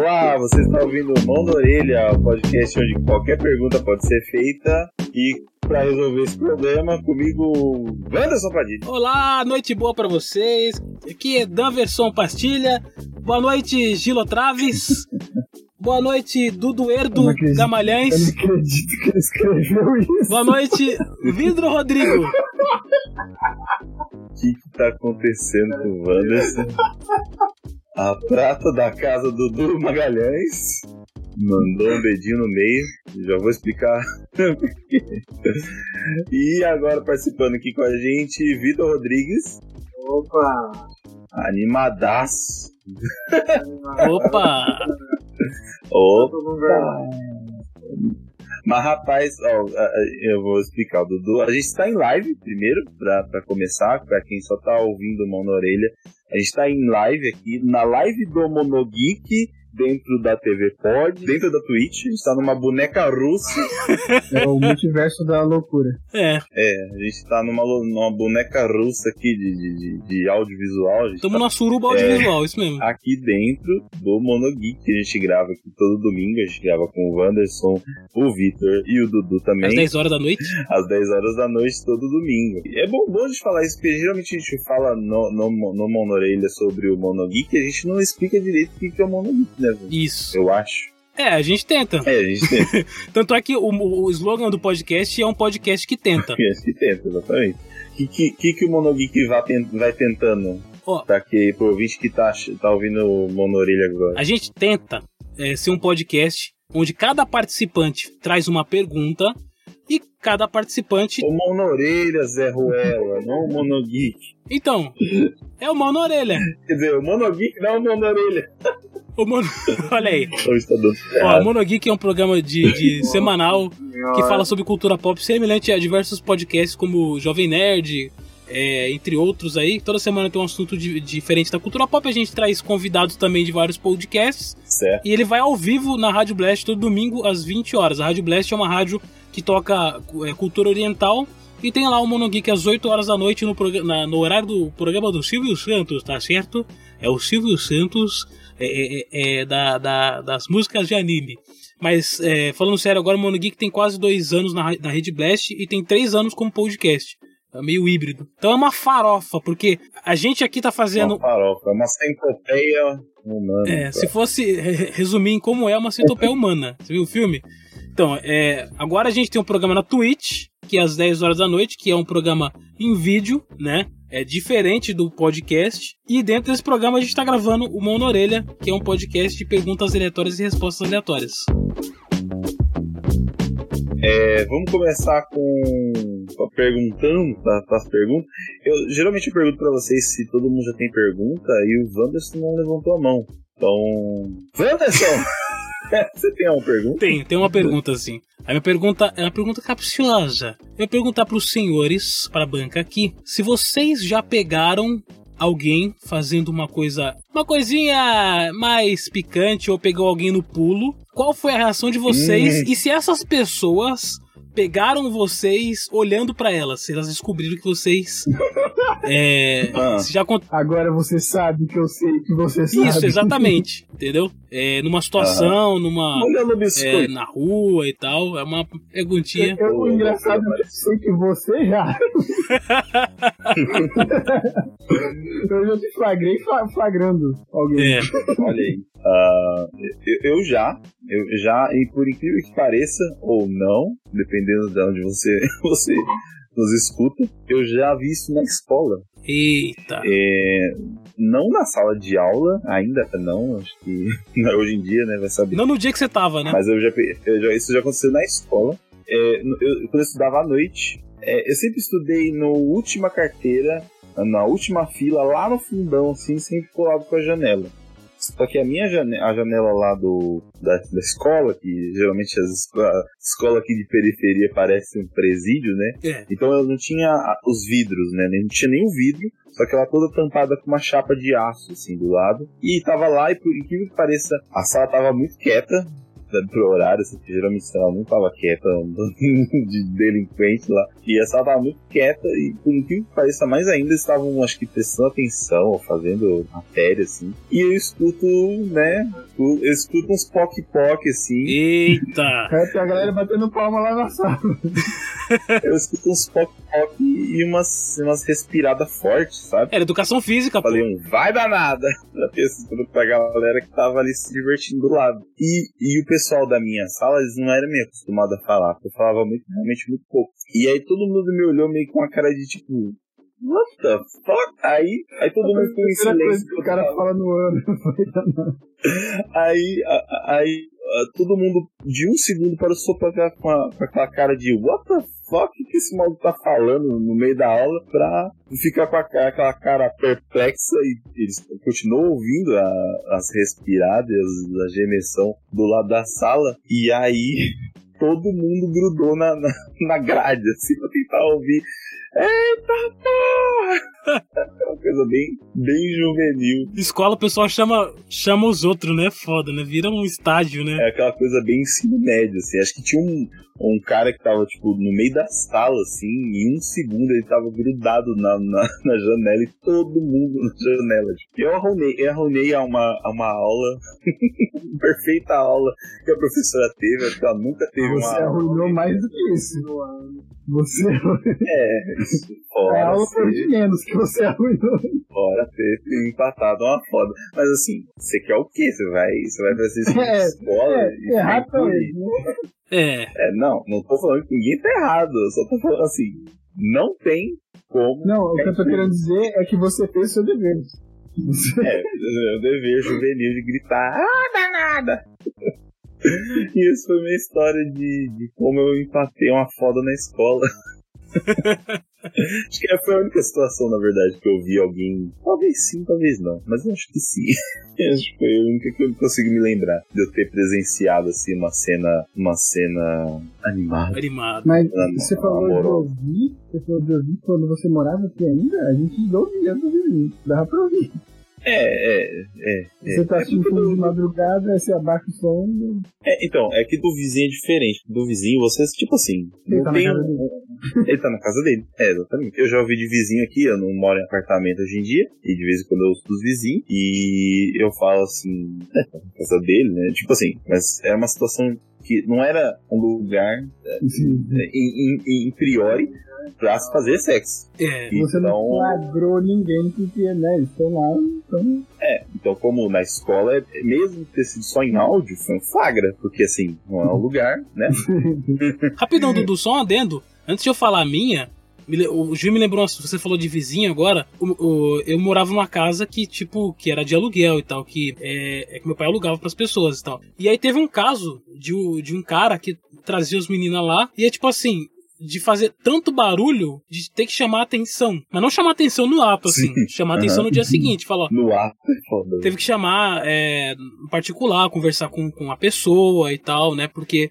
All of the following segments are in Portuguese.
Olá, você está ouvindo Mão na Orelha, o podcast onde qualquer pergunta pode ser feita e para resolver esse problema comigo, Wanderson Padilha. Olá, noite boa para vocês. Aqui é Dan Versão Pastilha. Boa noite, Gilo Traves. Boa noite, Dudu Erdo Gamalhães. Eu não acredito que ele escreveu isso. Boa noite, Vidro Rodrigo. O que, que tá acontecendo com o Wanderson? A prata da casa do Dudu Magalhães mandou um dedinho no meio. Já vou explicar. e agora participando aqui com a gente, Vitor Rodrigues. Opa! Animadaço. Opa! Opa! Mas rapaz, ó, eu vou explicar, Dudu. A gente está em live primeiro, para começar, para quem só tá ouvindo mão na orelha. A gente está em live aqui, na live do Monogeek dentro da TV Pod, dentro da Twitch, está numa boneca russa. É o multiverso da loucura. É. É, a gente está numa, numa boneca russa aqui de, de, de audiovisual. Estamos tá, na suruba audiovisual, é, isso mesmo. Aqui dentro do Monogeek, que a gente grava aqui todo domingo, a gente grava com o Wanderson, o Vitor e o Dudu também. Às 10 horas da noite? Às 10 horas da noite, todo domingo. E é bom, bom de falar isso, porque geralmente a gente fala no, no, no Monorelha sobre o Monogeek e a gente não explica direito o que é o Monogeek né? Isso. Eu acho. É, a gente tenta. É, a gente tenta. Tanto é que o, o slogan do podcast é um podcast que tenta. podcast que tenta, exatamente. O que, que, que, que o Monogeek vai, vai tentando? Oh, pra que pro ouvinte que tá, tá ouvindo o Monorelha agora. A gente tenta é, ser um podcast onde cada participante traz uma pergunta e cada participante. O Mão na Orelha, Zé Ruela, não o Monogeek. Então, é o Mão na Orelha. Quer dizer, o Monogeek não é o Mão na Orelha. O Mono... Olha aí. Tá Ó, o Monogeek é um programa de, de semanal que fala sobre cultura pop semelhante a diversos podcasts como Jovem Nerd, é, entre outros aí. Toda semana tem um assunto de, diferente da cultura pop. A gente traz convidados também de vários podcasts. Certo. E ele vai ao vivo na Rádio Blast todo domingo às 20 horas. A Rádio Blast é uma rádio que toca é, cultura oriental. E tem lá o Monogeek às 8 horas da noite no, na, no horário do programa do Silvio Santos, tá certo? É o Silvio Santos é, é, é, é da, da, das músicas de anime. Mas, é, falando sério, agora o Monogeek tem quase dois anos na, na Rede Blast e tem três anos como podcast. É meio híbrido. Então é uma farofa, porque a gente aqui tá fazendo. Uma farofa, uma centopeia humana. É, se fosse resumir em como é uma centopeia humana. Você viu o filme? Então, é, agora a gente tem um programa na Twitch, que é às 10 horas da noite, que é um programa em vídeo, né? É diferente do podcast. E dentro desse programa a gente está gravando o Mão na Orelha, que é um podcast de perguntas aleatórias e respostas aleatórias. É, vamos começar com, com perguntando tá, as perguntas. Eu geralmente eu pergunto para vocês se todo mundo já tem pergunta e o Wanderson não levantou a mão. Então, Wanderson! Você tem uma pergunta? Tem, tem uma pergunta sim. A minha pergunta é uma pergunta capciosa. Eu vou perguntar para os senhores, para a banca aqui, se vocês já pegaram alguém fazendo uma coisa, uma coisinha mais picante ou pegou alguém no pulo. Qual foi a reação de vocês? Hum. E se essas pessoas pegaram vocês olhando para elas, elas descobriram que vocês É, ah. já cont... Agora você sabe que eu sei que você sabe. Isso, exatamente. entendeu? É, numa situação, ah. numa. É, na rua e tal. É uma perguntinha. Eu, eu, o engraçado é que eu sei que você já. eu já te flagrei flagrando alguém. É. Olha aí. Uh, eu, eu, já, eu já, e por incrível que pareça, ou não, dependendo de onde você, você nos escuta, eu já vi isso na escola. Eita! É, não na sala de aula, ainda não, acho que hoje em dia, né, vai saber. Não no dia que você tava, né? Mas eu já, eu já isso já aconteceu na escola. É, eu, quando eu estudava à noite, é, eu sempre estudei no última carteira, na última fila, lá no fundão, assim, sempre colado com a janela. Só que a minha janela, a janela lá do, da, da escola, que geralmente as, a escola aqui de periferia parece um presídio, né? É. Então ela não tinha os vidros, né? Não tinha nenhum vidro, só que ela toda tampada com uma chapa de aço, assim, do lado. E tava lá, e por incrível que pareça, a sala tava muito quieta, pro horário, assim, que geralmente ela não tava quieta, um de delinquente lá. E essa tava muito quieta e, por incrível que pareça, mais ainda estavam, acho que, prestando atenção ou fazendo matéria, assim. E eu escuto, né? Eu escuto uns poc-poc, assim. Eita! É, a galera batendo palma lá na sala. eu escuto uns poc-poc e umas, umas respiradas fortes, sabe? Era educação física, Falei pô. um vai danada pra pensando pra galera que tava ali se divertindo do lado. E, e o pessoal da minha sala, eles não eram meio acostumados a falar, porque eu falava muito, realmente muito pouco. E aí todo mundo me olhou meio com a cara de tipo, what the fuck? Aí, aí todo mundo ficou em silêncio. que o cara fala no ano. Aí, aí todo mundo de um segundo para o sopa com, a- com aquela cara de what the fuck que esse maluco tá falando no meio da aula pra ficar com a aquela cara perplexa e eles continuam ouvindo a- as respiradas, a gemessão do lado da sala. E aí todo mundo grudou na, na, na grade assim pra tentar ouvir Eita porra! É uma coisa bem, bem juvenil. Escola, o pessoal chama, chama os outros, né? Foda, né? Vira um estádio, né? É aquela coisa bem ensino médio, assim. Acho que tinha um, um cara que tava, tipo, no meio da sala, assim, em um segundo ele tava grudado na, na, na janela e todo mundo na janela. Tipo. Eu arrumei, eu arrumei a uma, a uma aula, perfeita aula que a professora teve, acho que ela nunca teve Você uma aula. arruinou mais do que isso. Você. É, isso, A fora, aula foi de ser, menos que você arruinou. fora ter empatado uma foda. Mas assim, você quer o quê? Você vai, você vai fazer isso É, escola? É, e também. né? É. É, não, não tô falando que ninguém tá errado. Eu só tô falando assim, não tem como. Não, o que eu tô querendo dizer é que você fez o seu dever. É, é o dever juvenil de gritar, ah, danada! E isso foi minha história de, de como eu empatei uma foda na escola. acho que foi a única situação, na verdade, que eu vi alguém. Talvez sim, talvez não. Mas eu acho que sim. acho que foi a única que eu consigo me lembrar de eu ter presenciado assim uma cena. Uma cena animada. Animado. Mas Não, você não, falou de ouvir, você falou de ouvir quando você morava aqui ainda, a gente ouvia do vizinho. Dava pra ouvir. É, é, é. é. Você tá É assistindo do- de madrugada, você abaixa o som. É, então, é que do vizinho é diferente. Do vizinho, você, tipo assim, Ele tá na tem casa dele. Ele tá na casa dele. É, exatamente. Eu já ouvi de vizinho aqui, eu não moro em apartamento hoje em dia, e de vez em quando eu ouço dos vizinhos, e eu falo assim, é, tá na casa dele, né? Tipo assim, mas é uma situação que não era um lugar Assim, é, em, em, em priori pra se fazer sexo. É. Você não Então, flagrou ninguém porque, né, eles estão lá, então. então, como na escola, é- mesmo ter sido só em áudio, foi um flagra, porque assim, não é um lugar, né? Rapidão, Dudu, só um adendo. Antes de eu falar a minha, o Gil me lembrou, você falou de vizinho agora. eu morava numa casa que, tipo, que era de aluguel e tal, que é, é que meu pai alugava pras pessoas e tal. E aí teve um caso de, de um cara que trazia os meninas lá, e é tipo assim. De fazer tanto barulho de ter que chamar atenção. Mas não chamar atenção no ato, assim. Sim. Chamar atenção no dia seguinte. Falar, No ato é foda. teve que chamar é, em particular, conversar com, com a pessoa e tal, né? Porque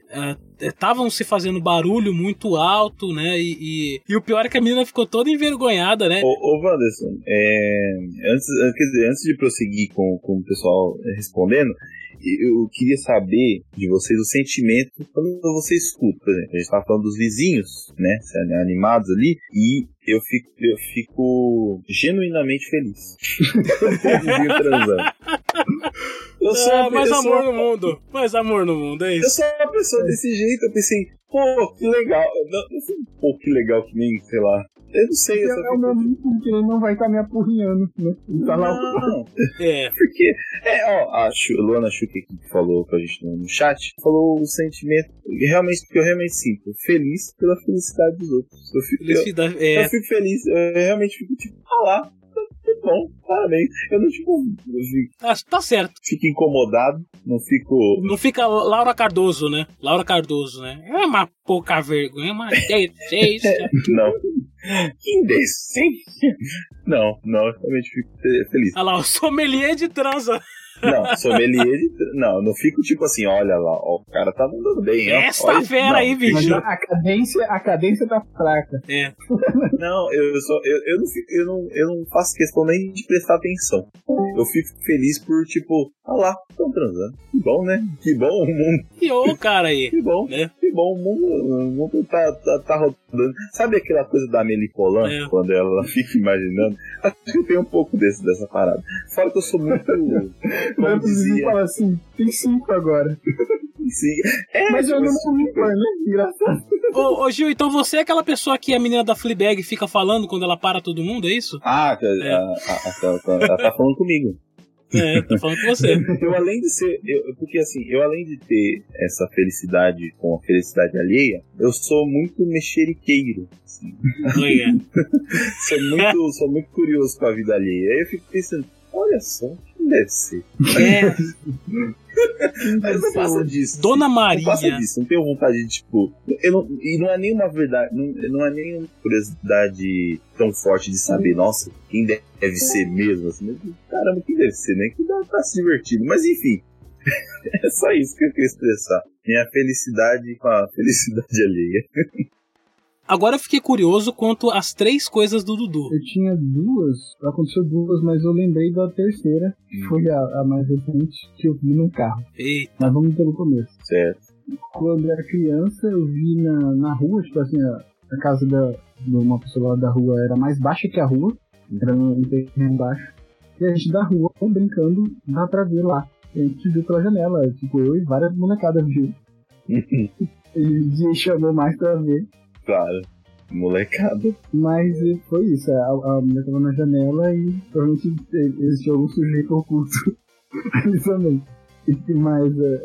estavam se fazendo barulho muito alto, né? E, e, e o pior é que a menina ficou toda envergonhada, né? Ô, ô Wanderson, é, antes, quer dizer, antes de prosseguir com, com o pessoal respondendo, eu queria saber de vocês o sentimento quando você escuta, por exemplo, a gente estava falando dos vizinhos, né, sendo animados ali, e eu fico, eu fico genuinamente feliz. vizinho transando. Eu sou Ah, mais eu amor no mundo, mais amor no mundo, é eu isso. sou uma pessoa desse jeito, eu pensei, pô, que legal. Não, não foi, pô, que legal que nem, sei lá. Eu não sei, eu só É o meu amigo porque ele não vai estar me apurrinhando, né? Ele tá lá Não, É, porque, é, ó, a Luana aqui que falou com a gente no, chat, falou o sentimento, realmente, que eu realmente sinto, feliz pela felicidade dos outros. Eu fico, eu, felicidade. eu É, fico feliz, eu realmente fico tipo, ah lá, tá, tá bom, parabéns. Eu não, tipo, eu fico, tá, tá certo. fico incomodado, não fico... Não fica Laura Cardoso, né? Laura Cardoso, né? É uma pouca vergonha, uma decência. Não. Que indecência. Não, não, eu realmente fico fe- feliz. Olha lá, o sommelier de transa. Não, sommelier de... Não, não fico tipo assim, olha lá, ó, o cara tá mandando bem, ó. Esta olha- fera não, aí, bicho. a cadência, a cadência tá fraca. É. Não, eu, só, eu, eu, não, fico- eu, não, eu não faço questão nem de prestar atenção. Eu fico feliz por, tipo, ah lá, estão transando. Que bom, né? Que bom o mundo. E ô, cara aí. Que bom, Né? que bom, o mundo, o mundo tá, tá, tá rodando. Sabe aquela coisa da Amélie Polan, É. quando ela fica imaginando? Acho que tem um pouco desse, dessa parada. Fora que eu sou muito. Como Mas o vizinho dizia. fala assim, tem cinco agora. Sim. É, Mas eu tipo, não me impor, né? Engraçado. Ô, ô, Gil, então você é aquela pessoa que a menina da Fleabag fica falando quando ela para todo mundo, é isso? Ah, a- É. a- a- ela tá- ela tá falando comigo. É, tô falando com você. Eu além de ser. eu- porque assim, eu além de ter essa felicidade com a felicidade alheia, eu sou muito mexeriqueiro. assim. Sou, muito, sou muito curioso com a vida alheia. Aí eu fico pensando, olha só, deve ser? É, Mas não passa disso. Dona Não passa Maria. disso, não tenho vontade de, tipo. Eu não, e não é nenhuma verdade, não, não é nenhuma curiosidade tão forte de saber, nossa, quem deve ser mesmo, assim, mas, caramba, quem deve ser, né? Que dá tá se divertindo. Mas enfim, é só isso que eu queria expressar. Minha felicidade com a felicidade alheia. Agora eu fiquei curioso quanto às três coisas do Dudu. Eu tinha duas, aconteceu duas, mas eu lembrei da terceira, que foi a, a mais recente, que eu vi num carro. Eita, Mas vamos pelo começo. Certo. Quando eu era criança, eu vi na, na rua, tipo assim, a, a casa da, de uma pessoa lá da rua era mais baixa que a rua, era um terreno baixo. E a gente da rua, brincando, dá pra ver lá. E a gente viu pela janela, tipo, eu e várias molecadas viu. E a chamou mais pra ver. Claro. Molecada. Mas eh, foi isso, a, a mulher tava na janela e provavelmente existia algum sujeito oculto ali também. Mas eh,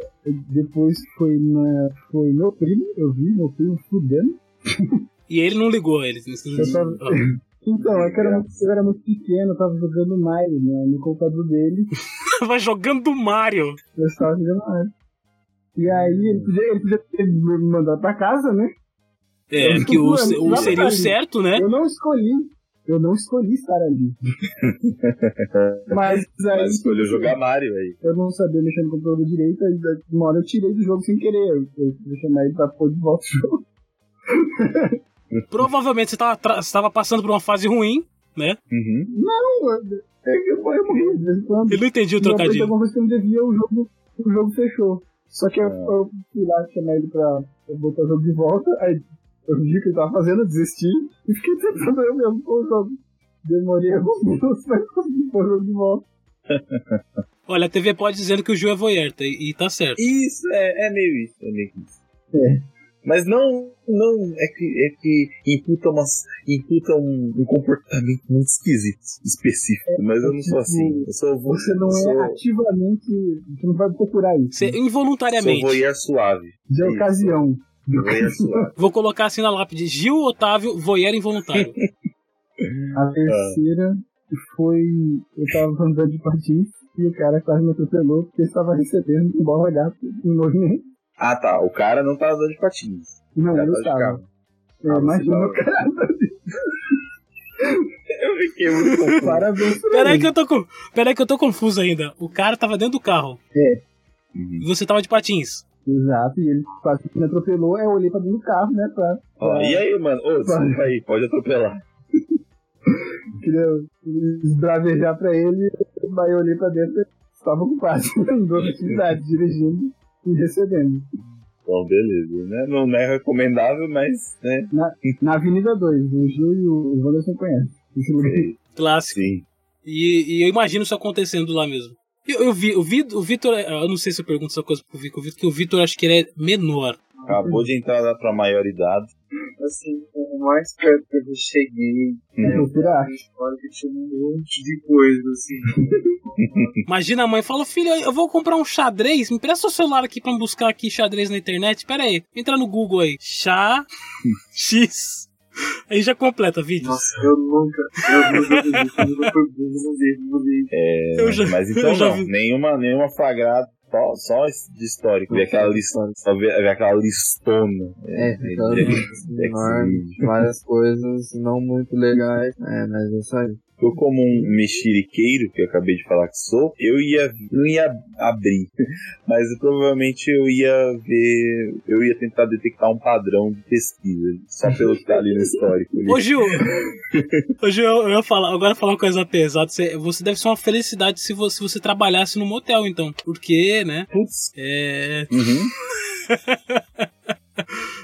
depois foi na. Foi meu primo, eu vi meu primo fudendo. e ele não ligou, ele. Eu tava- Então, é que eu era, muito- eu era muito pequeno, eu tava jogando Mario né, no computador dele, Vai jogando Mario. eu estava jogando Mario. E aí ele podia, ele podia ter me mandado pra casa, né? É, que o, o seria o certo, né? Eu não escolhi. Eu não escolhi estar ali. Mas aí. Mas escolheu jogar Mario aí. eu não sabia mexer no computador direito, aí uma hora eu tirei do jogo sem querer. Eu, eu fui chamar ele pra pôr de volta o jogo. Provavelmente você tava, tra- você tava passando por uma fase ruim, né? Uhum. Não, eu, eu, eu morri de vez em quando. Eu não entendi o trocadilho. alguma coisa que eu devia, o jogo, o jogo fechou. Só que eu, É. eu fui lá chamar ele pra, pra botar o jogo de volta, aí eu vi o que ele tava fazendo, eu desisti e fiquei tentando eu mesmo pôr o jogo. Demorei alguns minutos pra conseguir pôr o jogo de volta. Olha, a TV pode dizendo que o Gil é voyeur, tá? e tá certo. Isso, é, é meio isso, é meio isso. É. Mas não, não, é que, é que imputa, umas, imputa um, um comportamento muito esquisito, específico, mas eu não sou assim. Eu sou, Você não sou, é ativamente. Você não vai procurar isso. Você, sou involuntariamente. voyeur suave. De Isso. ocasião. Suave. Vou colocar assim na lápide: Gil Otávio, voyeur involuntário. A terceira foi. Eu tava andando de patins e o cara quase me atropelou porque estava recebendo um bola gato em movimento. Ah tá, o cara não tá andando de patins. Não, eu de estava. É, Ah, imagina tava. o cara. Eu fiquei muito confuso. Parabéns pra Peraí ele. que eu tô com. Peraí que eu tô confuso ainda. O cara tava dentro do carro. Uhum. E você tava de patins. Exato, e ele quase que me atropelou, aí eu olhei pra dentro do carro, né? Pra, Ó, e aí, mano? Ô, desculpa aí, pode atropelar. queria esbravejar pra ele, aí eu olhei pra dentro e estava ocupado em duas atividades, dirigindo e recebendo. Bom, beleza, né? Não é recomendável, mas, né? Na Avenida 2, o Gil e o Wanderson conhecem. Clássico. Sim. E, e eu imagino isso acontecendo lá mesmo. Eu, eu vi, o, Vi- o Vitor, eu não sei se eu pergunto essa coisa pro Vitor, porque o Vitor acho que ele é menor. Acabou de entrar lá pra maioridade. Assim, o mais perto que eu cheguei, É na arte. escola que tinha um monte de coisa, assim. Imagina a mãe fala, filho, eu vou comprar um xadrez, me presta o celular aqui pra me buscar aqui xadrez na internet. Pera aí, entra no Google aí. Chá X. Aí já completa vídeos. Nossa, eu nunca, eu nunca vi isso, eu. É, já- mas então eu já não, vi. nenhuma, nenhuma flagrada, só, só de histórico. Ver aquela lista, só ver, ver aquela listona. É, então, de- assim, de- enorme, várias coisas não muito legais, é, mas é isso aí. Eu como um mexeriqueiro, que eu acabei de falar que sou, eu ia não ia abrir, mas provavelmente eu ia ver, eu ia tentar detectar um padrão de pesquisa, só pelo que tá ali no histórico. ali. Ô Gil, Ô, Gil, eu ia falar, agora falar uma coisa pesada. Você, você deve ser uma felicidade se você, se você trabalhasse no motel, então. Porque, né? Putz. É. Uhum.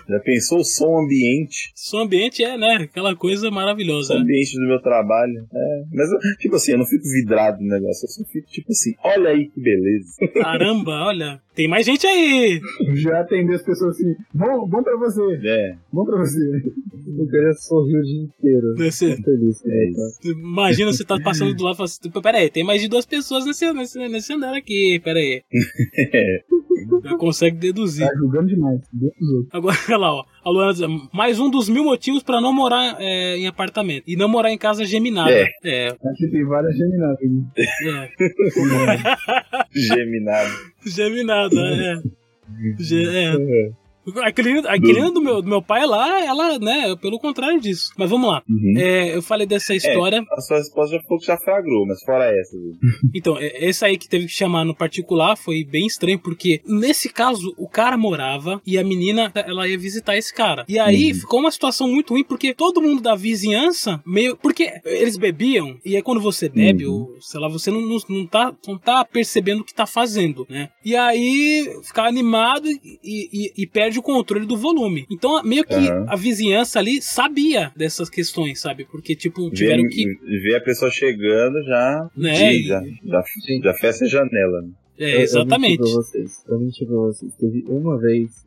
Já pensou o som ambiente? Som ambiente é, né? Aquela coisa O maravilhosa. som né? ambiente do meu trabalho. É, mas, tipo assim, eu não fico vidrado no negócio. Eu só fico, tipo assim, olha aí que beleza. Caramba, olha. Tem mais gente aí. Já atender as pessoas assim, bom, bom pra você, É, bom pra você. Eu queria sorrir o dia inteiro. Você, feliz. é tá? isso. imagina você tá passando do lado e fala assim: pera aí, tem mais de duas pessoas nesse, nesse, nesse andar aqui, pera aí. Já consegue deduzir. Tá julgando demais. Agora, olha lá, ó. A Luana diz, mais um dos mil motivos pra não morar é, em apartamento. E não morar em casa geminada. É. É, Aqui tem várias geminadas. é. Geminado. Geminada, é. Ge- é. A Quelina, a Quelina do, meu, do meu pai lá, ela, né, pelo contrário disso. Mas vamos lá. Uhum. É, eu falei dessa história. A sua resposta já falou que já flagrou, mas fora essa. Então, é- esse aí que teve que chamar no particular foi bem estranho, porque nesse caso o cara morava e a menina ela ia visitar esse cara. E aí Uhum. ficou uma situação muito ruim, porque todo mundo da vizinhança meio. Porque eles bebiam, e aí quando você bebe, Uhum. ou sei lá, você não, não, não, tá, não tá percebendo o que tá fazendo, né? E aí fica animado e, e, e perde o controle do volume. Então, meio que Aham. a vizinhança ali sabia dessas questões, sabe? Porque, tipo, tiveram que. vê a pessoa chegando já. Né, já, já, já fecha a janela. né? É, exatamente. Eu menti pra vocês. Eu menti pra vocês. Teve uma vez,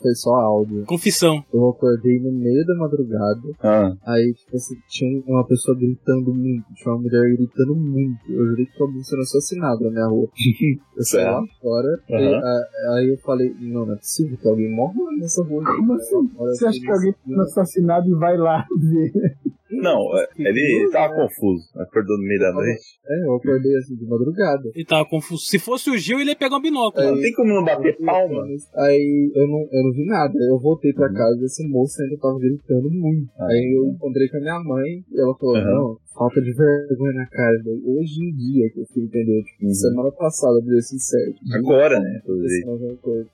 foi só áudio. Confissão. Eu acordei no meio da madrugada. Ah, Aí, tipo assim, tinha uma pessoa gritando muito. Tinha uma mulher gritando muito. Eu jurei que estava sendo assassinado na minha rua. Eu saí lá fora. Aham. e, a- aí eu falei, não, não é possível que alguém morra nessa rua. Como assim? Você acha que alguém foi assassinado e vai lá ver? Não, é, ele, ele tava confuso. Acordou no meio da noite. É, eu acordei assim de madrugada. Ele tava confuso. Se fosse o Gil, ele ia pegar um binóculo. Não tem como não bater palma. Aí eu não, eu não vi nada. Eu voltei pra casa e esse moço ainda tava gritando muito. Ah. Aí eu encontrei com a minha mãe e ela falou: Aham. Não, falta de vergonha na cara. Daí, Hoje em dia que eu fui entender, tipo, Uhum. semana passada, pra ser sincero. Agora, né? Esse.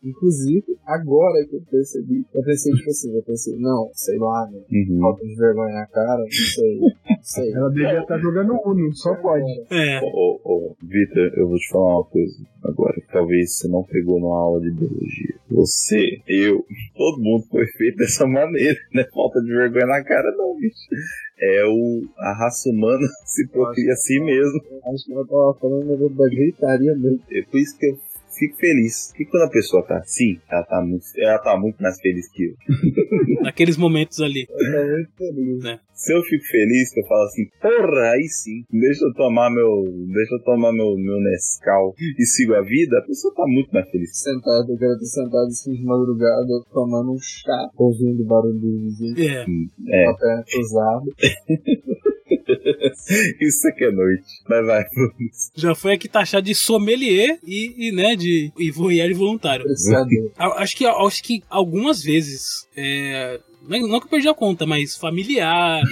Inclusive, agora que eu percebi, eu pensei, tipo assim, eu pensei, não, sei lá, né? Uhum. Falta de vergonha na cara, sei. Ela devia estar jogando Uno, só pode. É. Ô, ô, Vitor, eu vou te falar uma coisa agora que talvez você não pegou numa aula de biologia. Você, eu, todo mundo foi feito dessa maneira, né? Falta de vergonha na cara, não, bicho. É o, a raça humana se procria a si mesmo. Acho que ela tava falando da gritaria mesmo. É por isso que eu fico feliz. Porque quando a pessoa tá assim, ela tá muito, ela tá muito mais feliz que eu. Naqueles momentos ali. Tava muito feliz. Se eu fico feliz, que eu falo assim, porra, aí sim, deixa eu tomar meu, deixa eu tomar meu, meu Nescau e sigo a vida, a pessoa tá muito mais feliz. Sentado, eu quero estar sentado assim de madrugada, tomando um chá, ouvindo barulho do vizinho, É. É, com a perna cruzada. isso aqui é noite. Mas vai, vamos. Já foi aqui taxado de sommelier e, e, né, de e voyeur voluntário. Acho que, acho que algumas vezes, é, não não que eu perdi a conta, mas familiar.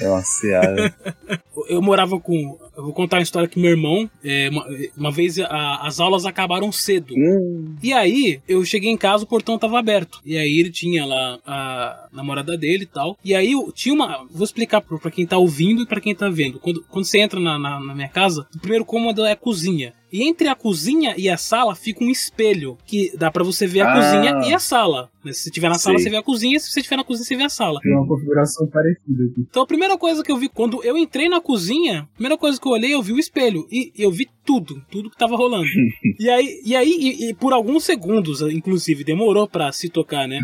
É uma seara. Eu morava com. Eu vou contar uma história que meu irmão, é, uma, uma vez a- as aulas acabaram cedo. Hum, E aí, eu cheguei em casa, o portão tava aberto. E aí ele tinha lá a namorada dele e tal. E aí eu tinha uma. Vou explicar pra, pra quem tá ouvindo e pra quem tá vendo. Quando, quando você entra na, na, na minha casa, o primeiro cômodo é a cozinha. E entre a cozinha e a sala fica um espelho que dá pra você ver a Ah. cozinha e a sala. Se você estiver na sala, você vê a cozinha. Se você estiver na cozinha, você vê a sala. Tem uma configuração parecida aqui. Então a primeira coisa que eu vi quando eu entrei na cozinha, a primeira coisa que eu olhei, eu vi o espelho. E eu vi tudo, tudo que tava rolando. e aí, e, aí e, e por alguns segundos, inclusive, demorou pra se tocar, né?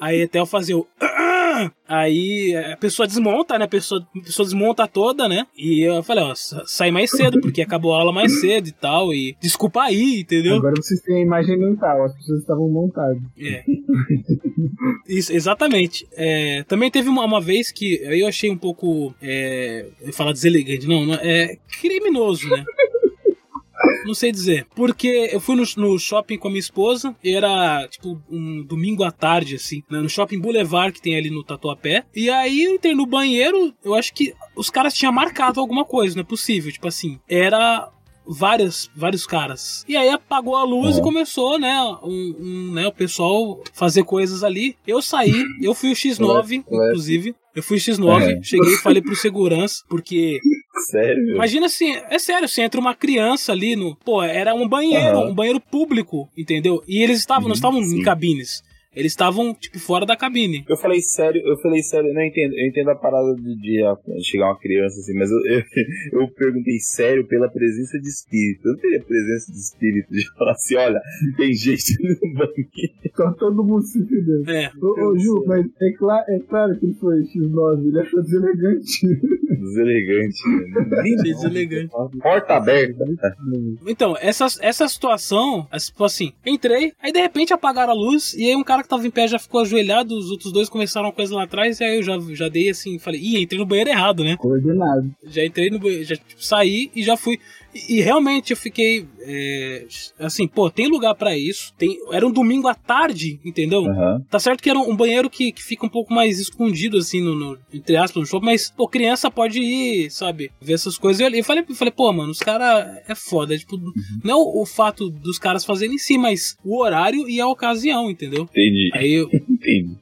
Aí até eu fazer o. Aí a pessoa desmonta, né? A pessoa, a pessoa desmonta toda, né? E eu falei, ó, sa- sai mais cedo, porque acabou a aula mais cedo e tal. E desculpa aí, entendeu? Agora vocês têm a imagem mental, as pessoas estavam montadas. É. Isso, exatamente. É, também teve uma, uma vez que eu achei um pouco. É, eu ia falar deselegante, não, não, é criminoso, né? Não sei dizer. Porque eu fui no, no shopping com a minha esposa, era tipo um domingo à tarde, assim, né, no shopping Boulevard que tem ali no Tatuapé. E aí eu entrei no banheiro, eu acho que os caras tinham marcado alguma coisa, não é possível. Tipo assim, era várias, vários caras. E aí apagou a luz Uhum. e começou, né, um, um, né, o pessoal fazer coisas ali. Eu saí, eu fui o X9, Ué, inclusive. Eu fui o X9, É. cheguei e falei pro segurança, porque Sério? Imagina assim, é sério, se entra uma criança ali no. Pô, era um banheiro, Aham. um banheiro público, entendeu? E eles estavam, não Uhum, estavam em sim. cabines. Eles estavam, tipo, fora da cabine. Eu falei sério, eu falei sério, eu não entendo, eu entendo a parada de, de, ah, chegar uma criança assim, mas eu, eu, eu perguntei sério pela presença de espírito. Eu não teria presença de espírito de falar assim, olha, tem gente no banheiro. Só todo mundo se fudeu. É. Ô, ô, Ju, mas é, cla é claro que ele foi X9, ele achou deselegante. Deselegante, né? Nem Deselegante. Porta aberta. Então, essa, essa situação, tipo assim, entrei, aí de repente apagaram a luz, e aí um cara que tava em pé já ficou ajoelhado, os outros dois começaram uma coisa lá atrás, e aí eu já, já dei assim, falei, ih, entrei no banheiro errado, né? Coordenado. Já entrei no banheiro, já tipo, saí e já fui. E, e realmente eu fiquei. é, assim, pô, tem lugar pra isso. Tem, era um domingo à tarde, entendeu? Aham. Tá certo que era um, um banheiro que, que fica um pouco mais escondido, assim, no, no- entre aspas, no show, mas, pô, criança pode ir, sabe, ver essas coisas. E eu falei, eu falei pô, mano, os caras é foda. Tipo, não é o, o fato dos caras fazerem em si, mas o horário e a ocasião, entendeu? Entendi, Aí eu, entendi.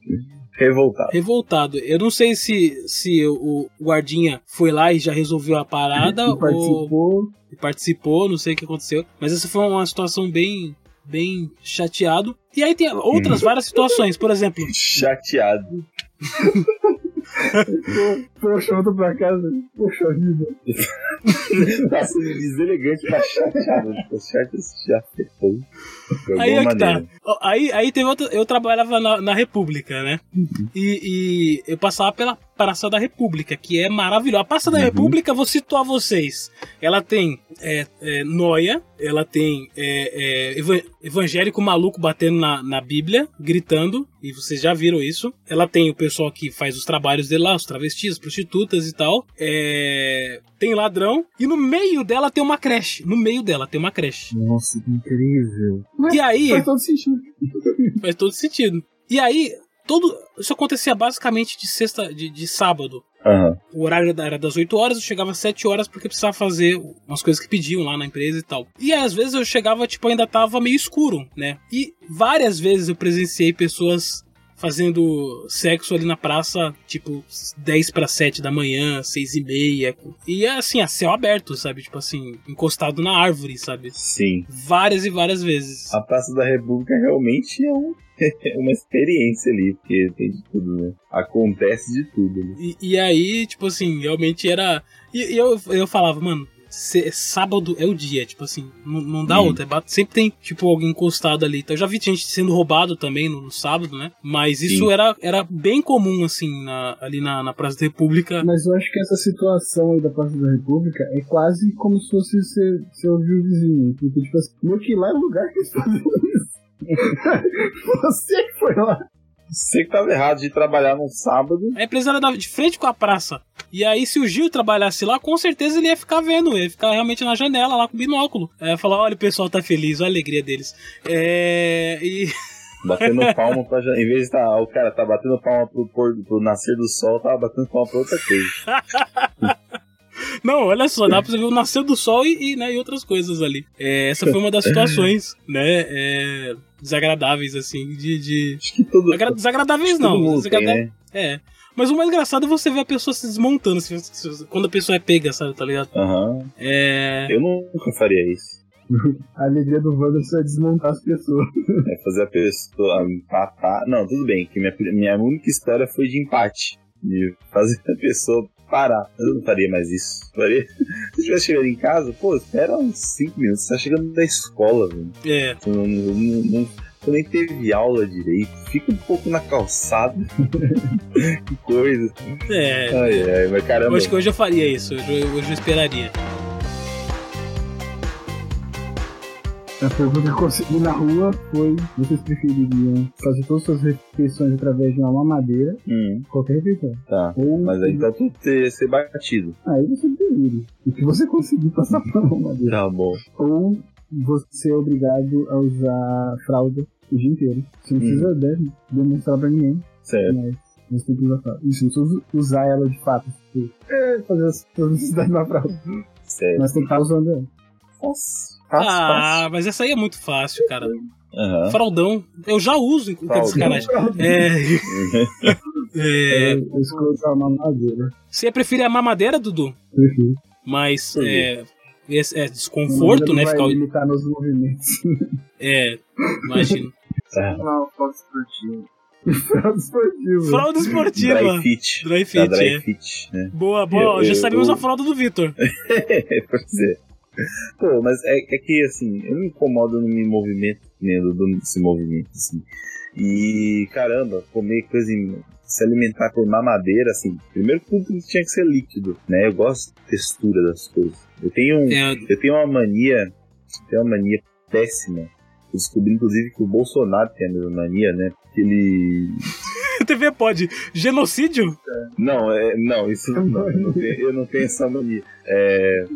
Revoltado. revoltado. Eu não sei se, se o guardinha foi lá e já resolveu a parada E ou participou. e participou, não sei o que aconteceu. Mas essa foi uma situação bem, bem chateado. E aí tem outras várias situações, por exemplo, Chateado. Poxa, volta pra casa. Poxa vida. Tá sendo deselegante pra chateado. Ficou chato chateado. De Aí alguma é que tá. Aí, aí teve outra. Eu trabalhava na, na República, né? E, e eu passava pela Praça da República, que é maravilhosa. A Praça da Uhum. República, vou situar vocês. Ela tem é, é, noia, ela tem é, é, eva- evangélico maluco batendo na, na Bíblia, gritando, e vocês já viram isso. Ela tem o pessoal que faz os trabalhos dele lá, os travestis, as prostitutas e tal. É, tem ladrão, e no meio dela tem uma creche. No meio dela tem uma creche. Nossa, que incrível. E aí. Faz todo sentido. Faz todo sentido. E aí, todo. Isso acontecia basicamente de sexta. de, de sábado. Aham. O horário era das 8 horas, eu chegava às 7 horas porque precisava fazer umas coisas que pediam lá na empresa e tal. E às vezes eu chegava, tipo, ainda tava meio escuro, né? E várias vezes eu presenciei pessoas fazendo sexo ali na praça, tipo, 10 para 7 da manhã, 6 e meia. E assim, a céu aberto, sabe? Tipo assim, encostado na árvore, sabe? Sim. Várias e várias vezes. A Praça da República realmente é um- é uma experiência ali, porque tem de tudo, né? Acontece de tudo ali. E, e aí, tipo assim, realmente era. E, e eu, eu falava, mano, cê- sábado é o dia, tipo assim, não, não dá Hum. outra. é Sempre tem, tipo, alguém encostado ali. Então, eu já vi gente sendo roubado também no, no sábado, né? Mas isso Sim. era, era bem comum, assim, na- ali na, na Praça da República. Mas eu acho que essa situação aí da Praça da República é quase como se fosse você, você ouvir o vizinho. Porque, tipo assim, meu que lá é o lugar que eles fazem isso. você que foi lá. Você que tava errado de trabalhar no sábado. A empresa era de frente com a praça. E aí, se o Gil trabalhasse lá, com certeza ele ia ficar vendo, ele ia ficar realmente na janela lá com o binóculo. É, falar: olha, o pessoal tá feliz, olha a alegria deles. É. E. Batendo palma pra. já- Em vez de estar. o cara tá batendo palma pro, pôr- pro nascer do sol, tava batendo palma pra outra coisa. Não, olha só, dá pra você ver o nascer do sol e, e, né, e outras coisas ali. É, essa foi uma das situações, né, é, desagradáveis, assim, de... de... Acho que todo. Agra- Desagradáveis não, desagradáveis... né? É. Mas o mais engraçado é você ver a pessoa se desmontando, se- quando a pessoa é pega, sabe, tá ligado? Aham. É... Eu nunca faria isso. A alegria do Wanderson é desmontar as pessoas. É fazer a pessoa empatar. Não, tudo bem, que minha, minha única história foi de empate. De fazer a pessoa parar. Eu não faria mais isso. Faria. Se eu tivesse chegando em casa, pô, espera uns 5 minutos. Você tá chegando da escola, velho. É, Você não, não, não, você nem teve aula direito. Fica um pouco na calçada. que coisa. é... Ai, ai, mas Eu caramba. acho que hoje eu faria isso, hoje, eu- hoje eu esperaria. A pergunta que eu consegui na rua foi: vocês prefeririam fazer todas as suas refeições através de uma mamadeira, Hum, qualquer refeição? tá. Ou Mas aí então tu ter, ser batido. aí você decide. O que você conseguir passar pra mamadeira. Tá bom. Ou você é obrigado a usar fralda o dia inteiro. Você não Hum. precisa né, demonstrar pra ninguém, Certo. mas Você tem que usar fralda. Isso, você usa- usar ela de fato. Tipo, é, fazer as suas necessidades na fralda. Sério. Mas tem que estar usando ela. Fácil, fácil, Ah, mas essa aí é muito fácil, cara. Aham. Fraldão. Eu já uso, com Fraldão. sacanagem. É. é, Eu, eu escolho usar uma madeira. você prefere a mamadeira, Dudu? Prefiro. Mas é, esse- é desconforto, né? Vai Ficar. limitar nos movimentos. É, imagino. Tá. Não, esportivo. Fralda esportiva. Fralda esportiva. Dry fit. Dry fit, dry é. fit, né? Boa, boa. Eu- Já eu- sabemos eu- a fralda do Vitor. Pois é. Pô, mas é, é que assim, eu me incomodo no meu movimento, né, desse movimento, assim. E caramba, comer coisa em. Se alimentar por mamadeira, assim, primeiro tudo tinha que ser líquido, né? Eu gosto da textura das coisas. Eu tenho, um- É, eu tenho uma mania, eu tenho uma mania péssima. Eu descobri, inclusive, que o Bolsonaro tem a mesma mania, né? Porque ele. TV pode. Genocídio? Não, é, não, isso não. Eu não tenho, eu não tenho essa mania. É,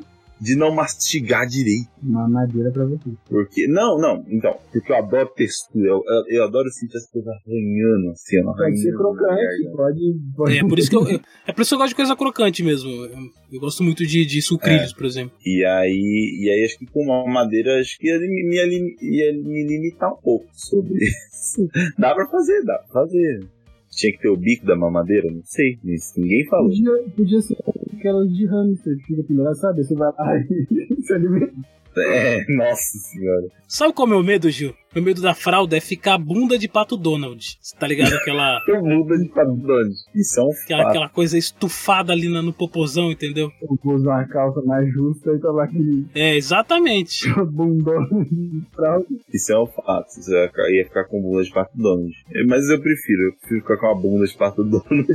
de não mastigar direito. Uma madeira pra você. Porque. Não, não, então. Porque eu adoro textura. Eu, eu, eu adoro sentir as coisas arranhando, assim, ó. Pode ser crocante, pode. pode... É por isso que eu, eu- é por isso que eu gosto de coisa crocante mesmo. Eu, eu gosto muito de, de sucrilhos, por exemplo. E aí, e aí acho que com uma madeira acho que ia me, me, ia me limitar um pouco sobre isso. Dá pra fazer, dá pra fazer. Tinha que ter o bico da mamadeira? Não sei, mas ninguém falou. Podia, podia ser aquelas de hamster que fica pendurada, sabe? Você vai lá e se alimenta. É, nossa senhora. Sabe qual é o meu medo, Gil? Meu medo da fralda é ficar a bunda de pato Donald. Você tá ligado? Aquela, Eu muda de padrão. Isso é um aquela, fato. aquela coisa estufada ali na- no popozão, entendeu? Eu vou usar uma calça mais justa e tava aquele É, exatamente. bundão de fralda. Isso é um fato. Você ia ficar, ia ficar com bunda de pato Donald. É, Mas eu prefiro, eu prefiro ficar com a bunda de pato Donald.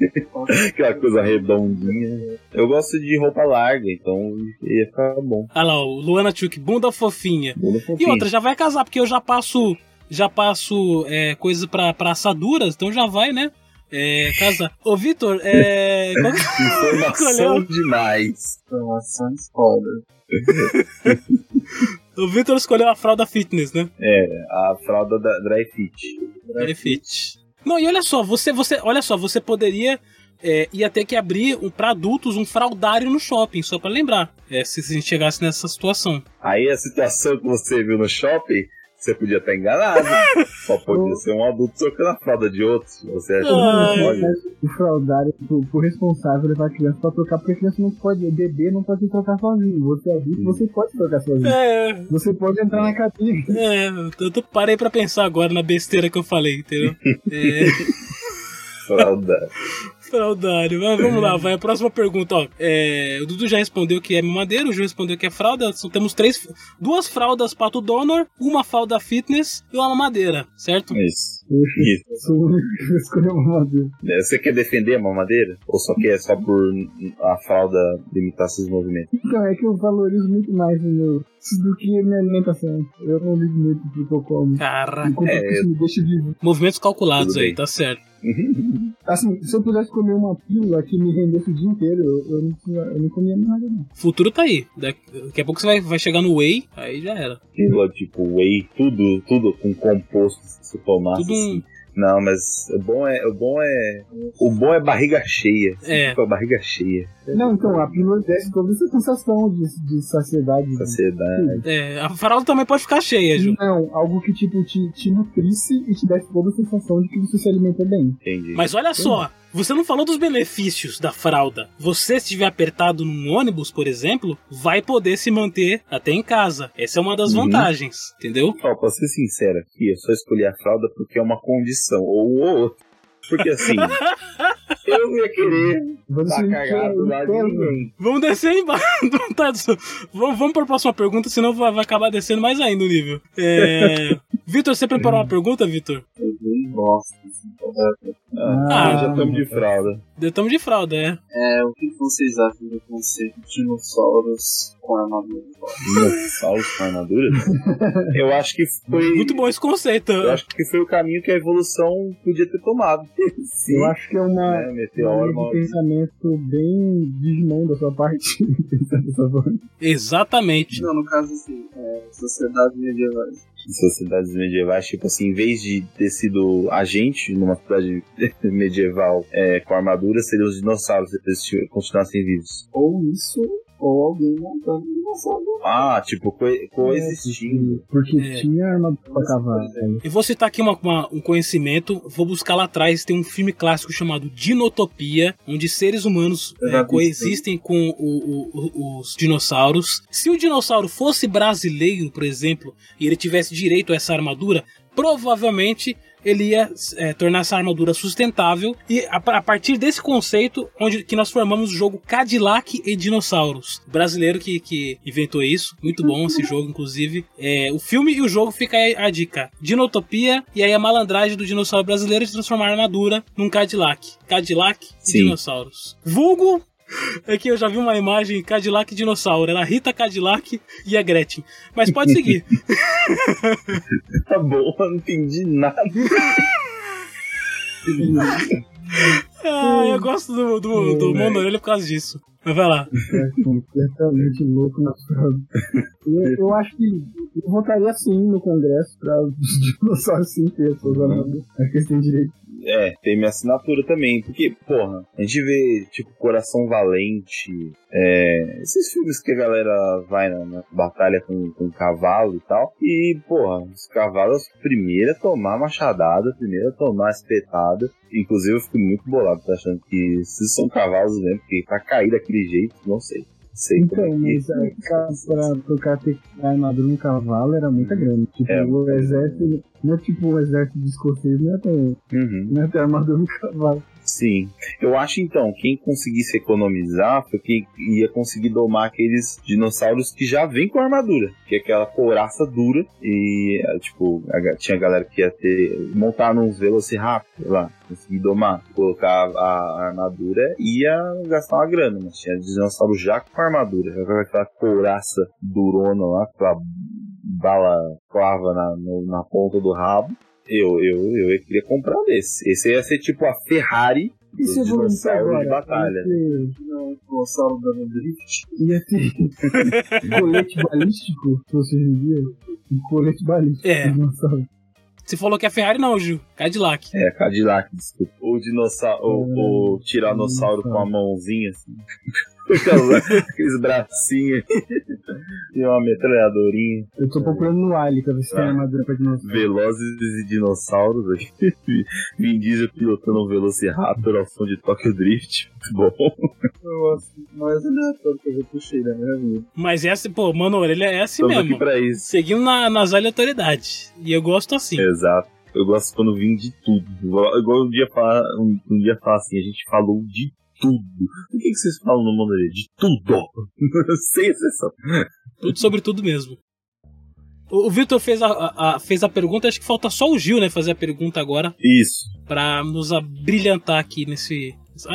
Aquela coisa redondinha. Eu gosto de roupa larga, então ia ficar bom. Olha lá, o Luana Chuk, bunda fofinha. Bunda E fofinha. outra, já vai casar, porque eu já passo já passo é, coisas pra, pra assaduras, então já vai, né? É, casar. Ô, Vitor, é. qual que- Informação demais. Informações foda. o Vitor escolheu a fralda fitness, né? É, a fralda da Dry Fit. Dry fit. Não, e olha só, você, você, olha só, você poderia. É, ia ter que abrir um, pra adultos um fraldário no shopping, só pra lembrar. É, se, se a gente chegasse nessa situação. Aí a situação que você viu no shopping, você podia estar enganado. Só podia ser um adulto trocando a fralda de outro. Você acha Ai. que pode? O fraldário, pro, pro responsável levar a criança pra trocar, porque a criança não pode, bebê não pode se trocar sozinho. Você é adulto, você pode se trocar sozinho. É, Você pode entrar na cabine. é, eu tô- parei pra pensar agora na besteira que eu falei, entendeu? É. Fralda. Fraldário. Mas vamos lá, vai. A próxima pergunta, ó. É, o Dudu já respondeu que é mamadeira, o Ju respondeu que é fralda. Temos três. Duas fraldas pato donor, uma fralda fitness e uma mamadeira, certo? Isso. Isso. eu sou o único que vai escolher uma madeira. É, Você quer defender a mamadeira? Ou só quer só por a fralda limitar seus movimentos? Então, é que eu valorizo muito mais o meu do que a minha alimentação. Eu não ligo muito pro que eu como. Cara, Enquanto É, isso me deixa vivo. movimentos calculados aí, tá certo. Assim, se eu pudesse comer uma pílula que me rendesse o dia inteiro, eu, eu, não, tinha- eu não comia nada, não. O futuro tá aí. Daqui a pouco você vai, vai chegar no Whey, aí já era. Pílula tipo whey, tudo, tudo com composto se você tomasse Tudo assim. Não, mas o bom é. O bom é. O bom é barriga cheia. É. Com a barriga cheia. Não, então, a pílula desce toda essa sensação de, de saciedade. Saciedade. É, a fralda também pode ficar cheia, Ju. Não, algo que tipo te, te nutrisse e te desse toda a sensação de que você se alimenta bem. Entendi. Mas olha só, você não falou dos benefícios da fralda. Você, se estiver apertado num ônibus, por exemplo, vai poder se manter até em casa. Essa é uma das Uhum. vantagens, entendeu? Ó, pra ser sincero aqui, eu só escolhi a fralda porque é uma condição, ou o outro. Porque assim, eu não ia querer dar cagado lá de ninguém. Vamos descer embaixo. Tá, vamos, vamos para a próxima pergunta, senão vai, vai acabar descendo mais ainda o nível. É... Vitor, você preparou uma pergunta, Vitor? Eu Ah, Ah, já estamos de fralda. Estamos de fralda, é. É, o que vocês acham do conceito de dinossauros com armadura? Dinossauros com armaduras? Eu acho que foi. Muito bom esse conceito. Eu acho que foi o caminho que a evolução podia ter tomado. Sim. Eu acho que é uma, Né, meteoro, de pensamento bem Digimon da sua parte. Exatamente. Não, no caso assim, é, sociedades medievais. Sociedades medievais, tipo assim, em vez de ter sido agente numa cidade medieval é, com armadura, seriam os dinossauros se eles continuassem vivos. Ou isso, ou alguém montando um dinossauro. Ah, tipo, co coexistindo. Porque É. tinha armadura pra cavalo. Eu vou citar aqui uma- uma- um conhecimento, vou buscar lá atrás, tem um filme clássico chamado Dinotopia, onde seres humanos é, coexistem com o- o- o- os dinossauros. Se o dinossauro fosse brasileiro, por exemplo, e ele tivesse direito a essa armadura, provavelmente ele ia é, tornar essa armadura sustentável e a, a partir desse conceito onde que nós formamos o jogo Cadillac e Dinossauros. O brasileiro que, que inventou isso, muito bom esse jogo, inclusive. É, o filme e o jogo fica aí a dica: Dinotopia e aí a malandragem do dinossauro brasileiro de transformar a armadura num Cadillac. Cadillac e Sim. dinossauros. Vulgo é que eu já vi uma imagem Cadillac e dinossauro. Era a Rita Cadillac e a Gretchen. Mas pode seguir. Tá bom, eu não entendi nada. ah, eu gosto do, do, do Monorelha por causa disso. Mas vai lá. É, completamente louco na frase. Eu, eu acho que eu votaria sim no Congresso pra os dinossauros sim ter suas armaduras. Acho que eles têm direito. É, tem minha assinatura também, porque, porra, a gente vê, tipo, Coração Valente, é, esses filmes que a galera vai na, na batalha com, com cavalo e tal, e, porra, os cavalos, primeiro a tomar machadada, primeiro a tomar espetada, inclusive eu fico muito bolado, tô achando que se são cavalos mesmo, porque pra cair daquele jeito, não sei. Sei Então, é mas é, pra, pra, ter a armadura no cavalo era muito grande. Tipo, É. o exército, não é tipo o exército de escocês, não é ter, Uhum. não é ter armadura no cavalo. Sim. Eu acho então, quem conseguisse economizar foi quem ia conseguir domar aqueles dinossauros que já vêm com armadura, que é aquela couraça dura e eh, tipo, tinha galera que ia ter montar num Velociraptor lá, conseguir domar, colocar a, armadura ia gastar uma grana, mas tinha dinossauro já com armadura, já com aquela couraça durona lá, com a bala clava na, na ponta do rabo. Eu, eu, eu queria comprar desse. Esse ia ser tipo a Ferrari E se evoluir dinossauros agora? de batalha. Ia ter, Não, dinossauro dando drift. ia ter colete balístico, se em dia. Um colete balístico. É. dinossauro. Você falou que é Ferrari, não, Ju. Cadillac. É, Cadillac, desculpa. Ou dinossauro, ou, ou tiranossauro com a mãozinha assim. Aqueles bracinhos. e uma metralhadorinha. Eu tô procurando no Ali pra ver se tem Ah. armadura pra dinossauro. Velozes e dinossauros. Vin Diesel pilotando um Velociraptor ao som de Tokyo Drift. Muito bom. Eu gosto mais aleatório que eu puxei na minha vida. Mas essa, pô, mano, ele é assim Estamos aqui mesmo. pra isso. Seguindo na, nas aleatoriedades. E eu gosto assim. Exato. Eu gosto quando vim de tudo. Igual, igual um dia falar, um, um dia falar assim, a gente falou de tudo. O que, que vocês falam no mundo? De tudo. Sem exceção. Tudo sobre tudo mesmo. O, Vitor fez a, a- a- fez a pergunta, acho que falta só o Gil, né, fazer a pergunta agora, Isso. pra nos abrilhantar aqui nesse...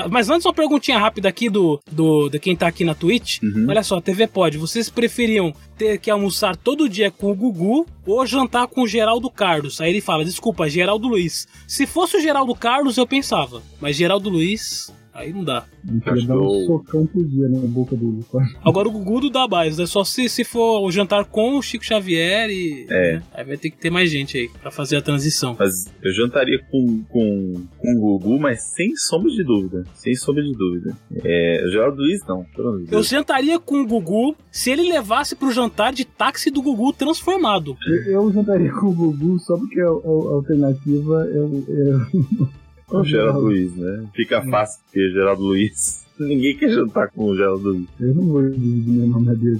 Mas antes uma perguntinha rápida aqui do, do de quem tá aqui na Twitch. Uhum. Olha só, TV Pod, vocês preferiam ter que almoçar todo dia com o Gugu ou jantar com o Geraldo Carlos? Aí ele fala, desculpa, Geraldo Luiz. Se fosse o Geraldo Carlos, eu pensava. Mas Geraldo Luiz, aí não dá. Eu queria dar um socão por dia na boca dele. Agora o Gugu não dá mais, é só se, se for o jantar com o Chico Xavier e. É. né, Aí vai ter que ter mais gente aí pra fazer a transição. Mas eu jantaria com, com, com o Gugu, mas sem sombra de dúvida. Sem sombra de dúvida. É, o Geraldo Luiz, não. Eu jantaria com o Gugu se ele levasse pro jantar de táxi do Gugu transformado. Eu, eu jantaria com o Gugu só porque a, a- a alternativa é o. É, O Geraldo Luiz, né? Fica fácil ter Geraldo Luiz. Ninguém quer jantar com o Geraldo Luiz. Eu não vou dividir meu nome dele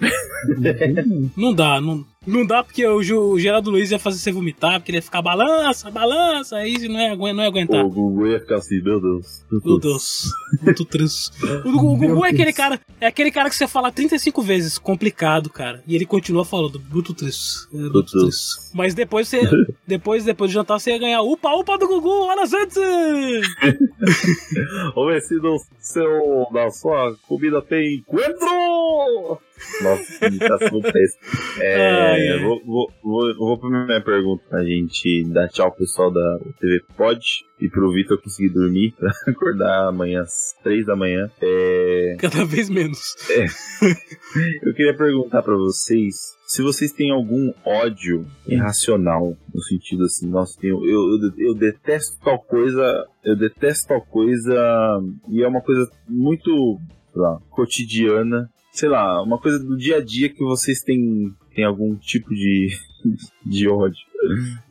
aqui. Não dá, não, não dá porque o, o Geraldo Luiz ia fazer você vomitar, porque ele ia ficar balança, balança, aí não ia, não ia aguentar. O Gugu ia ficar assim, meu Deus. Meu Deus, muito triste. O, Gugu- o Gugu é aquele cara, é aquele cara que você fala 35 vezes, complicado, cara. E ele continua falando, muito triste. é, Muito triste. Mas depois você, depois, depois do jantar, você ia ganhar upa, upa do Gugu, olha gente! Vamos ver se no seu, na sua comida tem coentro! Nossa, imitação péssima. É. Vou, vou, vou, vou pra minha pergunta pra gente dar tchau pro pessoal da TV Pod e pro Vitor conseguir dormir pra acordar amanhã às 3 da manhã. É, Cada vez menos. eu queria perguntar pra vocês se vocês têm algum ódio irracional, no sentido assim, nossa, eu, eu, eu, detesto tal coisa, eu detesto tal coisa, e é uma coisa muito, lá, cotidiana, sei lá, uma coisa do dia a dia que vocês têm, têm algum tipo de, de ódio.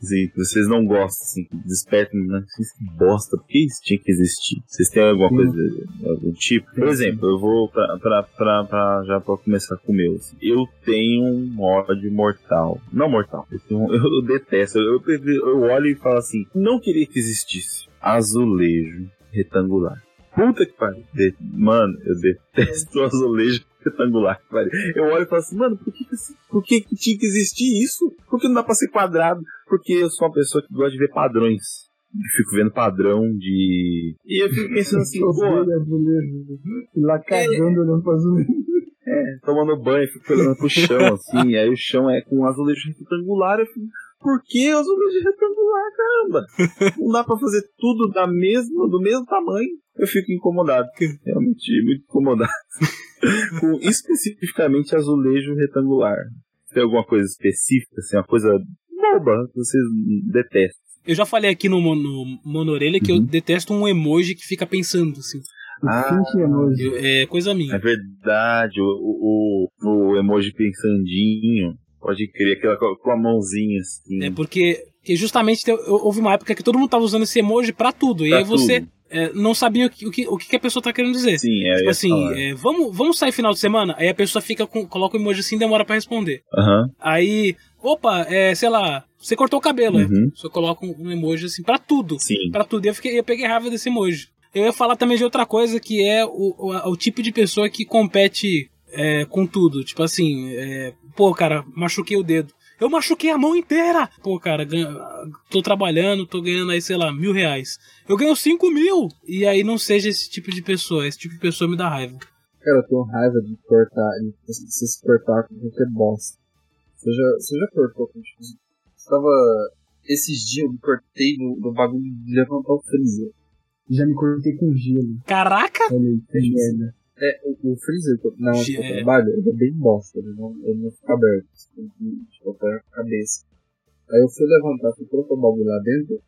Assim, que vocês não gostam, assim, que despertam, né? Que bosta, por que isso tinha que existir? Vocês têm alguma Sim. coisa, algum tipo? Por exemplo, eu vou pra, pra, pra, pra- já pra começar com o meu. assim. Eu tenho um ódio mortal. Não mortal, eu, tenho- eu detesto. Eu, eu, olho e falo assim, não queria que existisse azulejo retangular. Puta que pariu. Mano, eu detesto o azulejo retangular. pariu. Eu olho e falo assim, mano, por que, por que, que tinha que existir isso? Por que não dá pra ser quadrado? Porque eu sou uma pessoa que gosta de ver padrões. Eu fico vendo padrão de. E eu fico pensando assim, pô. E lá cagando olhando pro azulejo. tomando banho, fico olhando pro chão, assim, aí o chão é com azulejo retangular, eu fico, por que azulejo retangular, caramba? Não dá pra fazer tudo da mesma, do mesmo tamanho? Eu fico incomodado, realmente muito incomodado. com especificamente azulejo retangular. Tem alguma coisa específica, assim, uma coisa boba que vocês detestam? Eu já falei aqui no, no Monorelha que eu Uhum. detesto um emoji que fica pensando, assim. Ah, emoji. Eu- é coisa É minha. verdade, o, o, o, emoji pensandinho, pode crer, aquela com com a mãozinha assim. É porque, porque justamente te- houve uma época que todo mundo tava usando esse emoji pra tudo. e Pra aí você tudo. É, não sabia o que, o, que, o que a pessoa tá querendo dizer. Sim, é. Tipo assim, é, vamos, vamos sair final de semana? Aí a pessoa fica com, coloca o emoji assim e demora pra responder. Aham. Aí, opa, é, sei lá, você cortou o cabelo. aí Uhum. Você coloca um, emoji assim pra tudo. Sim. Pra tudo. E eu, fiquei, eu peguei raiva desse emoji. Eu ia falar também de outra coisa que é o, o, o tipo de pessoa que compete é, com tudo. Tipo assim, é, pô, cara, machuquei o dedo. Eu machuquei a mão inteira! Pô, cara, ganho- tô trabalhando, tô ganhando aí, sei lá, mil reais. Eu ganho cinco mil! E aí não seja esse tipo de pessoa. Esse tipo de pessoa me dá raiva. Cara, eu tenho raiva de cortar, de se cortar com qualquer bosta. Você já, você já cortou com tipo, você tava. Esses dias eu me cortei no, no bagulho de levantar o freezer. Já me cortei com gelo. Caraca! Olha aí, que merda. É, o, o freezer na onde que É. eu trabalho, ele é bem bosta, ele não, ele não fica aberto. Você tem que botar a cabeça. Aí eu fui levantar, fui colocar o bagulho lá dentro,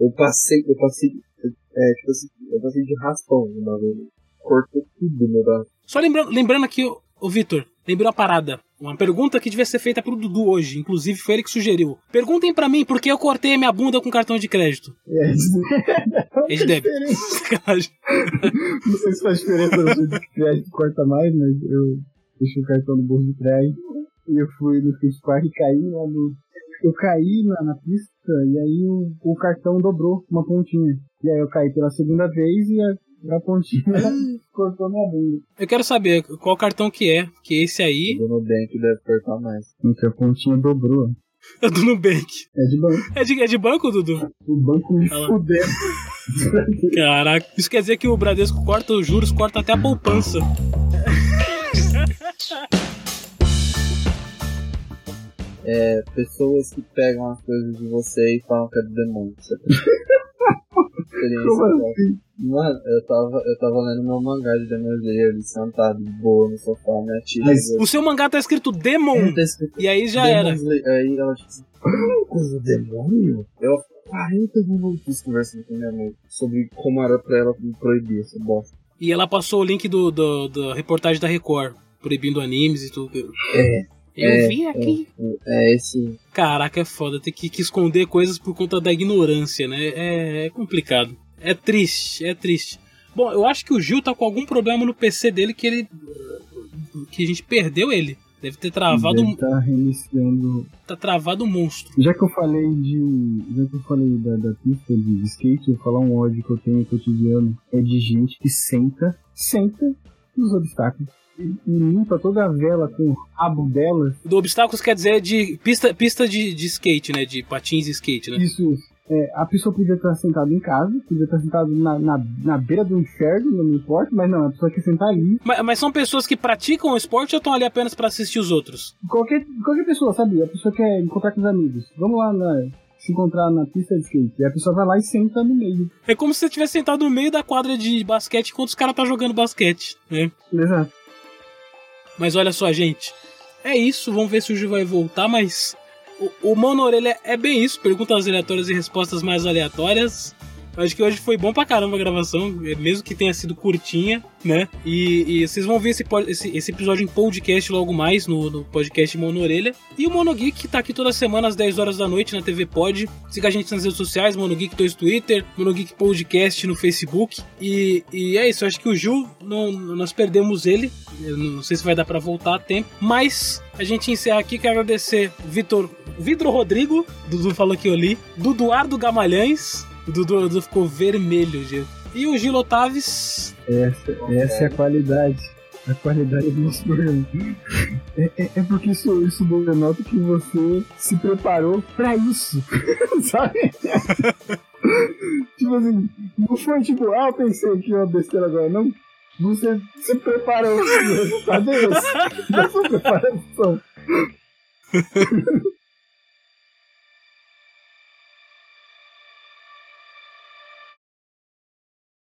eu passei, eu passei, é, tipo assim, eu passei de raspão no bagulho. Cortou tudo no braço. Só lembrando, lembrando aqui, ô, ô Vitor, lembrou a parada. Uma pergunta que devia ser feita pro Dudu hoje. Inclusive foi ele que sugeriu. Perguntem pra mim por que eu cortei a minha bunda com cartão de crédito. É, isso É de débito. Não sei se faz diferença no crédito corta mais, mas eu deixei o cartão no bolso de trás e eu fui no skate park e caí lá no. Eu caí na, na pista e aí o, o cartão dobrou uma pontinha. E aí eu caí pela segunda vez e a, a pontinha cortou minha bunda. Eu quero saber qual cartão que é, que esse aí O Nubank deve cortar mais. Então a pontinha dobrou. é do Nubank. É de banco. É de, é de banco, Dudu? O banco me fudeu. Caraca. Isso quer dizer que o Bradesco corta os juros, corta até a poupança. É, pessoas que pegam as coisas de você e falam que é do demônio. Como assim? Mano, eu tava, eu tava lendo meu mangá de Demon Slayer ali, sentado boa no sofá, minha tia. Mas O seu mangá tá escrito Demon. Tá escrito E aí já Demon era. Slayer. Aí ela "Ah, coisa do demônio? Eu 40 minutos conversando com minha mãe sobre como era pra ela proibir essa bosta. E ela passou o link do, do, da reportagem da Record, proibindo animes e tudo. É, Eu é, vi aqui. É, é esse. Caraca, é foda. Ter que, que esconder coisas por conta da ignorância, né? É, é complicado. É triste, é triste. Bom, eu acho que o Gil tá com algum problema no PC dele que ele. que a gente perdeu ele. Deve ter travado. Deve tá reiniciando. Tá travado o monstro. Já que eu falei de. Já que eu falei da, da pista de skate, eu vou falar um ódio que eu tenho cotidiano. É de gente que senta, senta nos obstáculos. E, e limpa toda a vela com o rabo dela. Do obstáculos quer dizer de pista, pista de, de skate, né? De patins e skate, né? Isso, isso. é, a pessoa podia estar sentada em casa, podia estar sentada na, na, na beira do inferno, não importa, mas não, a pessoa quer sentar ali. Mas, mas são pessoas que praticam o esporte ou estão ali apenas para assistir os outros? Qualquer, qualquer pessoa, sabe? A pessoa quer encontrar com os amigos. Vamos lá na, se encontrar na pista de skate. E a pessoa vai lá e senta no meio. É como se você tivesse sentado no meio da quadra de basquete enquanto os caras estão tá jogando basquete, né? Exato. Mas olha só, gente. É isso, vamos ver se o Gil vai voltar, mas o, o Mano Orelha é bem isso, perguntas aleatórias e respostas mais aleatórias. Acho que hoje foi bom pra caramba a gravação, mesmo que tenha sido curtinha, né? E, e vocês vão ver esse, esse, esse, episódio em podcast logo mais no, no podcast Mono Orelha. E o Mono Geek tá aqui toda semana às 10 horas da noite na TV Pod. Siga a gente nas redes sociais, Mono Geek no Twitter, Mono Geek Podcast no Facebook. E, e é isso, acho que o Ju, não, nós perdemos ele. Eu não sei se vai dar para voltar a tempo, mas a gente encerra aqui. Quero agradecer Vitor Vidro Rodrigo, Dudu falou que eu li, Duduardo Gamalhães, o Dudu, Dudu ficou vermelho. E o Gil Otaves. Essa, essa é a qualidade. A qualidade do programa. É, é, é, porque isso, isso denota que você se preparou pra isso. Sabe? tipo assim, não foi tipo, ah, eu pensei que ia besteira agora, não. Você se preparou. O resultado é esse. Da sua preparação.